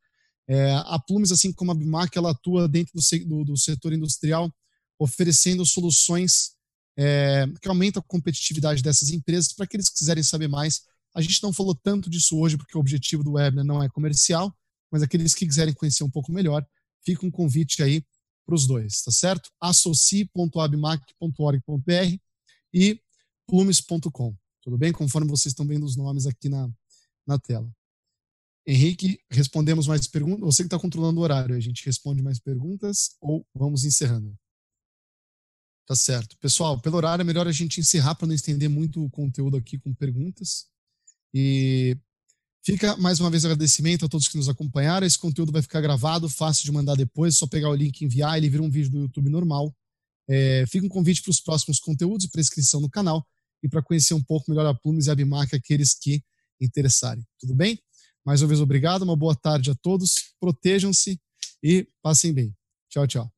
Speaker 2: É, a Plumes, assim como a Bimac, ela atua dentro do, do, do setor industrial, oferecendo soluções é, que aumentam a competitividade dessas empresas. Para aqueles que quiserem saber mais, a gente não falou tanto disso hoje, porque o objetivo do webinar não é comercial, mas aqueles que quiserem conhecer um pouco melhor, fica um convite aí para os dois, tá certo? associe.abmac.org.br e plumes.com, tudo bem? Conforme vocês estão vendo os nomes aqui na, na tela. Henrique, respondemos mais perguntas. Você que está controlando o horário, a gente responde mais perguntas ou vamos encerrando? Tá certo. Pessoal, pelo horário é melhor a gente encerrar para não estender muito o conteúdo aqui com perguntas. E fica mais uma vez agradecimento a todos que nos acompanharam. Esse conteúdo vai ficar gravado, fácil de mandar depois, é só pegar o link e enviar, ele vira um vídeo do YouTube normal. É, fica um convite para os próximos conteúdos e para inscrição no canal e para conhecer um pouco melhor a Plumes e a Bimac, aqueles que interessarem. Tudo bem? Mais uma vez, obrigado, uma boa tarde a todos, protejam-se e passem bem. Tchau, tchau.